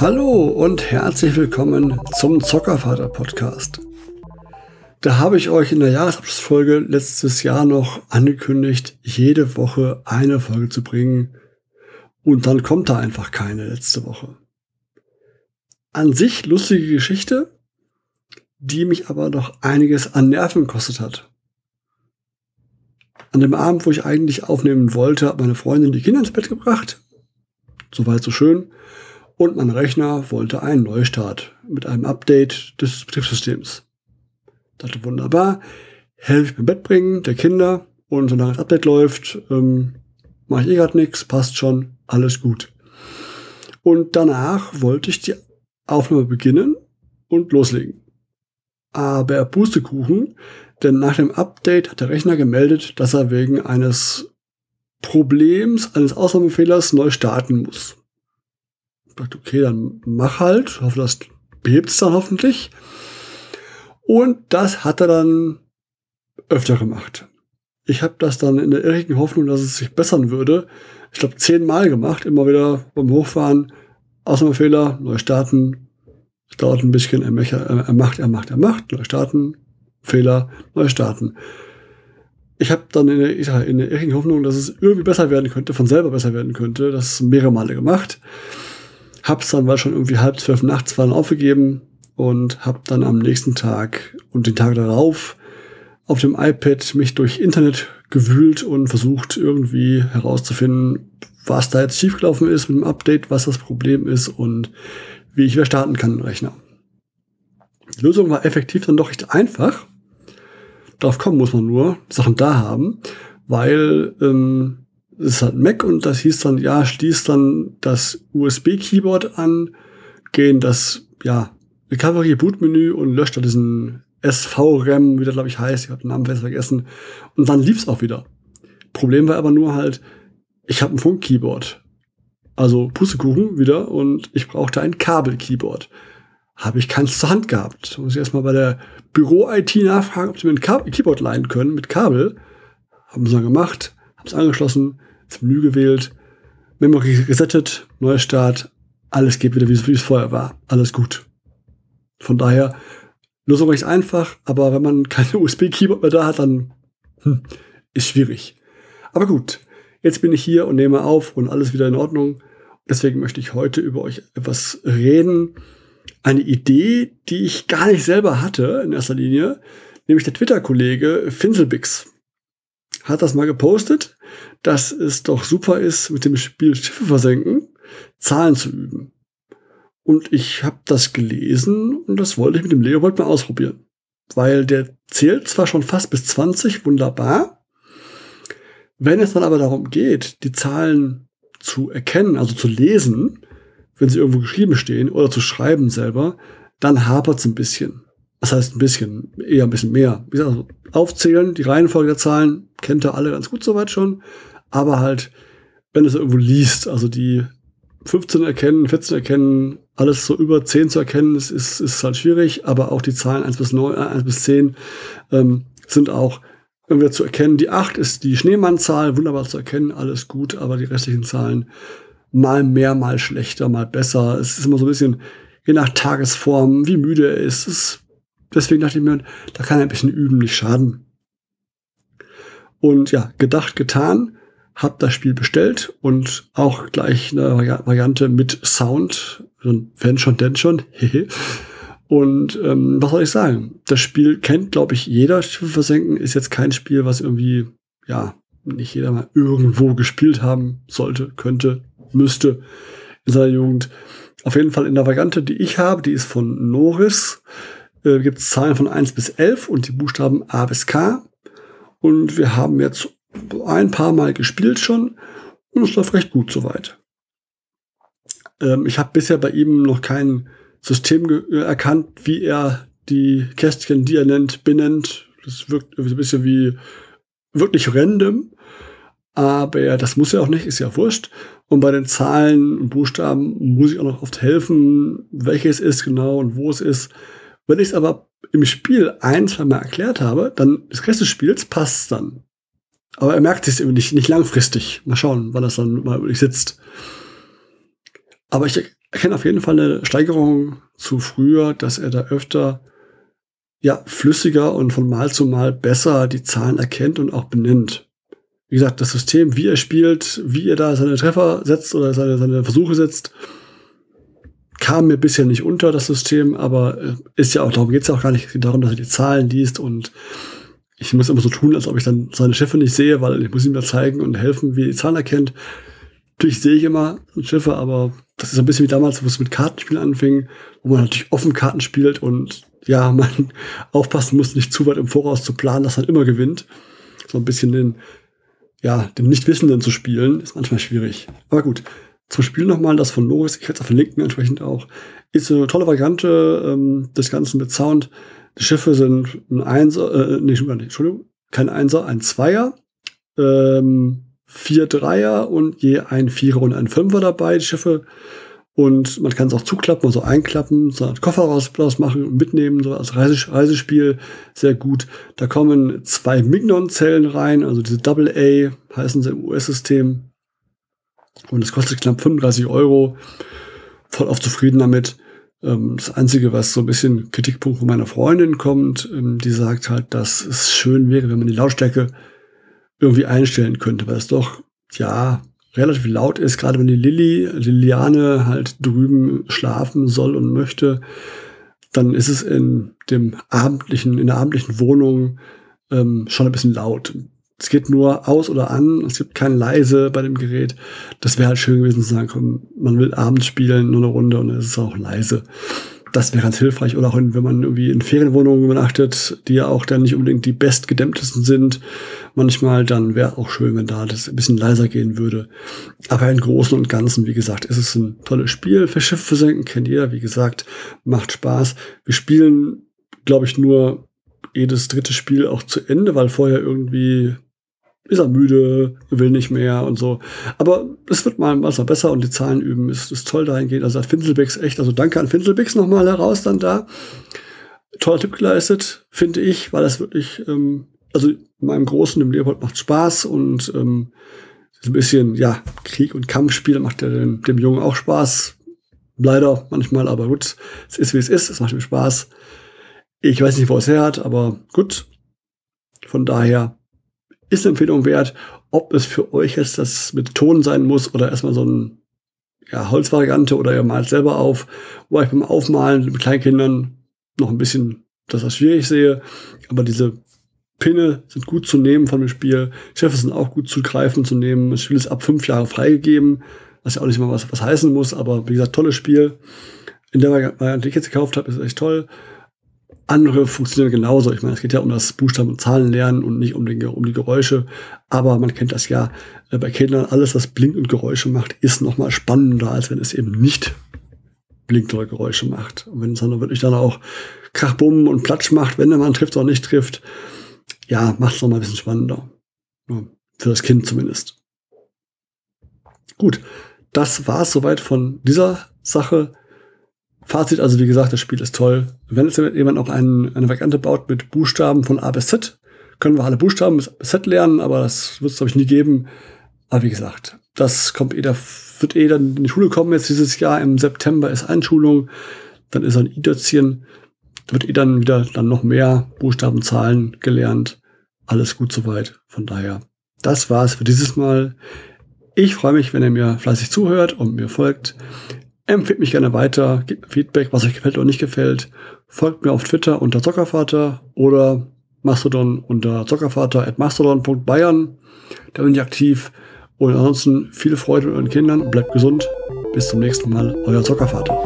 Hallo und herzlich willkommen zum Zockervater Podcast. Da habe ich euch in der Jahresabschlussfolge letztes Jahr noch angekündigt, jede Woche eine Folge zu bringen. Und dann kommt da einfach keine letzte Woche. An sich lustige Geschichte, die mich aber noch einiges an Nerven gekostet hat. An dem Abend, wo ich eigentlich aufnehmen wollte, hat meine Freundin die Kinder ins Bett gebracht. Soweit so schön. Und mein Rechner wollte einen Neustart mit einem Update des Betriebssystems. Dachte wunderbar, helfe ich beim Bett bringen der Kinder und solange das Update läuft, ähm, mache ich eh gerade nichts, passt schon, alles gut. Und danach wollte ich die Aufnahme beginnen und loslegen. Aber Pustekuchen, denn nach dem Update hat der Rechner gemeldet, dass er wegen eines Problems, eines Ausnahmefehlers neu starten muss. Ich dachte, okay, dann mach halt. Ich hoffe, das behebt es dann hoffentlich. Und das hat er dann öfter gemacht. Ich habe das dann in der irrigen Hoffnung, dass es sich bessern würde. Ich glaube, zehnmal gemacht, immer wieder beim Hochfahren. Ausnahmefehler, neu starten. Es dauert ein bisschen, er, er macht, er macht, er macht, neu starten, Fehler, neu starten. Ich habe dann in der, in der irrigen Hoffnung, dass es irgendwie besser werden könnte, von selber besser werden könnte, das mehrere Male gemacht. Hab's dann, weil schon irgendwie halb zwölf nachts waren, aufgegeben und hab dann am nächsten Tag und den Tag darauf auf dem iPad mich durch Internet gewühlt und versucht irgendwie herauszufinden, was da jetzt schiefgelaufen ist mit dem Update, was das Problem ist und wie ich wieder starten kann, den Rechner. Die Lösung war effektiv dann doch recht einfach. Darauf kommen muss man nur, Sachen da haben, weil ähm, es ist halt Mac und das hieß dann, ja, schließt dann das USB-Keyboard an, gehen das, ja, Recovery Boot-Menü und löscht da diesen SVRAM, wie der glaube ich heißt, ich habe den Namen fest vergessen. Und dann lief's auch wieder. Problem war aber nur halt, ich habe ein Funk-Keyboard. Also Pustekuchen wieder und ich brauchte ein Kabel-Keyboard. Habe ich keins zur Hand gehabt. Muss ich erstmal bei der Büro-IT nachfragen, ob sie mir ein Keyboard leihen können mit Kabel. Haben sie dann gemacht, haben es angeschlossen, das Menü gewählt, Memory resettet, Neustart, alles geht wieder, wie es vorher war. Alles gut. Von daher, Lösung recht einfach, aber wenn man keine USB-Keyboard mehr da hat, dann hm, ist schwierig. Aber gut, jetzt bin ich hier und nehme auf und alles wieder in Ordnung. Deswegen möchte ich heute über euch etwas reden. Eine Idee, die ich gar nicht selber hatte in erster Linie, nämlich der Twitter-Kollege Finselbix hat das mal gepostet, dass es doch super ist, mit dem Spiel Schiffe versenken, Zahlen zu üben. Und ich habe das gelesen und das wollte ich mit dem Leopold mal ausprobieren. Weil der zählt zwar schon fast bis 20, wunderbar. Wenn es dann aber darum geht, die Zahlen zu erkennen, also zu lesen, wenn sie irgendwo geschrieben stehen oder zu schreiben selber, dann hapert es ein bisschen. Das heißt ein bisschen, eher ein bisschen mehr. Wie gesagt, aufzählen, die Reihenfolge der Zahlen kennt ihr alle ganz gut soweit schon. Aber halt, wenn es irgendwo liest, also die 15 erkennen, 14 erkennen, alles so über 10 zu erkennen, ist, ist, ist halt schwierig, aber auch die Zahlen 1 bis, 9, 1 äh, bis 10 ähm, sind auch irgendwie zu erkennen. Die 8 ist die Schneemannzahl, wunderbar zu erkennen, alles gut, aber die restlichen Zahlen mal mehr, mal schlechter, mal besser. Es ist immer so ein bisschen, je nach Tagesform, wie müde er ist. ist deswegen dachte ich mir, da kann ein bisschen üben nicht schaden. Und ja, gedacht, getan habe das Spiel bestellt und auch gleich eine Variante mit Sound. Wenn schon, denn schon. und ähm, was soll ich sagen? Das Spiel kennt, glaube ich, jeder. Schiffe versenken ist jetzt kein Spiel, was irgendwie, ja, nicht jeder mal irgendwo gespielt haben sollte, könnte, müsste in seiner Jugend. Auf jeden Fall in der Variante, die ich habe, die ist von Norris, äh, gibt es Zahlen von 1 bis 11 und die Buchstaben A bis K. Und wir haben jetzt ein paar Mal gespielt schon und es läuft recht gut soweit. Ähm, ich habe bisher bei ihm noch kein System äh, erkannt, wie er die Kästchen, die er nennt, benennt. Das wirkt ein bisschen wie wirklich random. Aber das muss ja auch nicht, ist ja wurscht. Und bei den Zahlen und Buchstaben muss ich auch noch oft helfen, welches ist genau und wo es ist. Wenn ich es aber im Spiel ein, zwei Mal erklärt habe, dann das Rest des Spiels passt dann. Aber er merkt es eben nicht, nicht langfristig. Mal schauen, wann das dann mal wirklich sitzt. Aber ich erkenne auf jeden Fall eine Steigerung zu früher, dass er da öfter ja, flüssiger und von Mal zu Mal besser die Zahlen erkennt und auch benennt. Wie gesagt, das System, wie er spielt, wie er da seine Treffer setzt oder seine, seine Versuche setzt, kam mir bisher nicht unter, das System, aber äh, ist ja auch, darum geht es ja auch gar nicht darum, dass er die Zahlen liest und ich muss immer so tun, als ob ich dann seine Schiffe nicht sehe, weil ich muss ihm da zeigen und helfen, wie er die Zahlen erkennt. Natürlich sehe ich immer Schiffe, aber das ist ein bisschen wie damals, wo es mit Kartenspielen anfing, wo man natürlich offen Karten spielt und ja, man aufpassen muss, nicht zu weit im Voraus zu planen, dass man immer gewinnt. So ein bisschen den, ja, dem Nichtwissenden zu spielen, ist manchmal schwierig. Aber gut, zum Spiel nochmal das von Loris, ich werde es verlinken entsprechend auch, ist eine tolle Variante ähm, des Ganzen mit Sound. Die Schiffe sind ein Einser, äh, nee, Entschuldigung, kein Einser, ein Zweier, ähm, vier Dreier und je ein Vierer und ein Fünfer dabei, die Schiffe. Und man kann es auch zuklappen, also einklappen, so einen Koffer raus machen und mitnehmen, so als Reise, Reisespiel sehr gut. Da kommen zwei Mignon-Zellen rein, also diese Double A heißen sie im US-System. Und es kostet knapp 35 Euro. Voll auf zufrieden damit. Ähm, das Einzige, was so ein bisschen Kritikpunkt von meiner Freundin kommt, ähm, die sagt halt, dass es schön wäre, wenn man die Lautstärke irgendwie einstellen könnte, weil es doch, ja, relativ laut ist, gerade wenn die Lilly, Liliane halt drüben schlafen soll und möchte, dann ist es in dem abendlichen, in der abendlichen Wohnung ähm, schon ein bisschen laut. Es geht nur aus oder an, es gibt kein leise bei dem Gerät. Das wäre halt schön gewesen zu sagen, komm, man will abends spielen, nur eine Runde und es ist auch leise das wäre ganz hilfreich. Oder auch wenn man irgendwie in Ferienwohnungen übernachtet, die ja auch dann nicht unbedingt die bestgedämmtesten sind, manchmal, dann wäre auch schön, wenn da das ein bisschen leiser gehen würde. Aber im Großen und Ganzen, wie gesagt, ist es ein tolles Spiel. Für Schiff versenken kennt ihr, wie gesagt, macht Spaß. Wir spielen, glaube ich, nur jedes dritte Spiel auch zu Ende, weil vorher irgendwie ist er müde, will nicht mehr und so. Aber es wird mal was besser und die Zahlen üben ist, ist toll dahingehend. Also hat Finselbix echt, also danke an Finselbix nochmal heraus dann da. Toller Tipp geleistet, finde ich, weil das wirklich, ähm, also in meinem Großen, dem Leopold macht Spaß und ähm, ein bisschen, ja, Krieg und Kampfspiel macht ja dem, dem Jungen auch Spaß. Leider manchmal, aber gut, es ist wie es ist, es macht ihm Spaß. Ich weiß nicht, wo es her hat, aber gut. Von daher ist Empfehlung wert. Ob es für euch jetzt das mit Ton sein muss oder erstmal so ein ja, Holzvariante oder ihr malt selber auf, wo ich beim Aufmalen mit Kleinkindern noch ein bisschen das was schwierig sehe. Aber diese Pinne sind gut zu nehmen von dem Spiel. Schiffe sind auch gut zu greifen, zu nehmen. Das Spiel ist ab fünf Jahre freigegeben, was ja auch nicht mal was, was heißen muss, aber wie gesagt, tolles Spiel. In der Variante, die ich jetzt gekauft habe, ist echt toll andere funktionieren genauso. Ich meine, es geht ja um das Buchstaben- und Zahlenlernen und nicht um, den, um die Geräusche. Aber man kennt das ja äh, bei Kindern. Alles, was blinkt und Geräusche macht, ist noch mal spannender, als wenn es eben nicht blinkt oder Geräusche macht. Und wenn es dann wirklich dann auch Krachbumm und Platsch macht, wenn der Mann trifft oder nicht trifft, ja, macht es noch mal ein bisschen spannender. Für das Kind zumindest. Gut, das war es soweit von dieser Sache. Fazit also, wie gesagt, das Spiel ist toll. Wenn jetzt jemand auch einen, eine Variante baut mit Buchstaben von A bis Z, können wir alle Buchstaben bis Z lernen, aber das wird es, glaube ich, nie geben. Aber wie gesagt, das kommt eh, da wird eh dann in die Schule kommen jetzt dieses Jahr. Im September ist Einschulung, dann ist ein I-Dötzchen. Da wird eh dann wieder dann noch mehr Buchstabenzahlen gelernt. Alles gut soweit. Von daher, das war's für dieses Mal. Ich freue mich, wenn ihr mir fleißig zuhört und mir folgt. Empfehlt mich gerne weiter, gebt mir Feedback, was euch gefällt oder nicht gefällt. Folgt mir auf Twitter unter Zockervater oder Mastodon unter zockervater.mastodon.bayern. Da bin ich aktiv. Und ansonsten viel Freude mit euren Kindern und bleibt gesund. Bis zum nächsten Mal, euer Zockervater.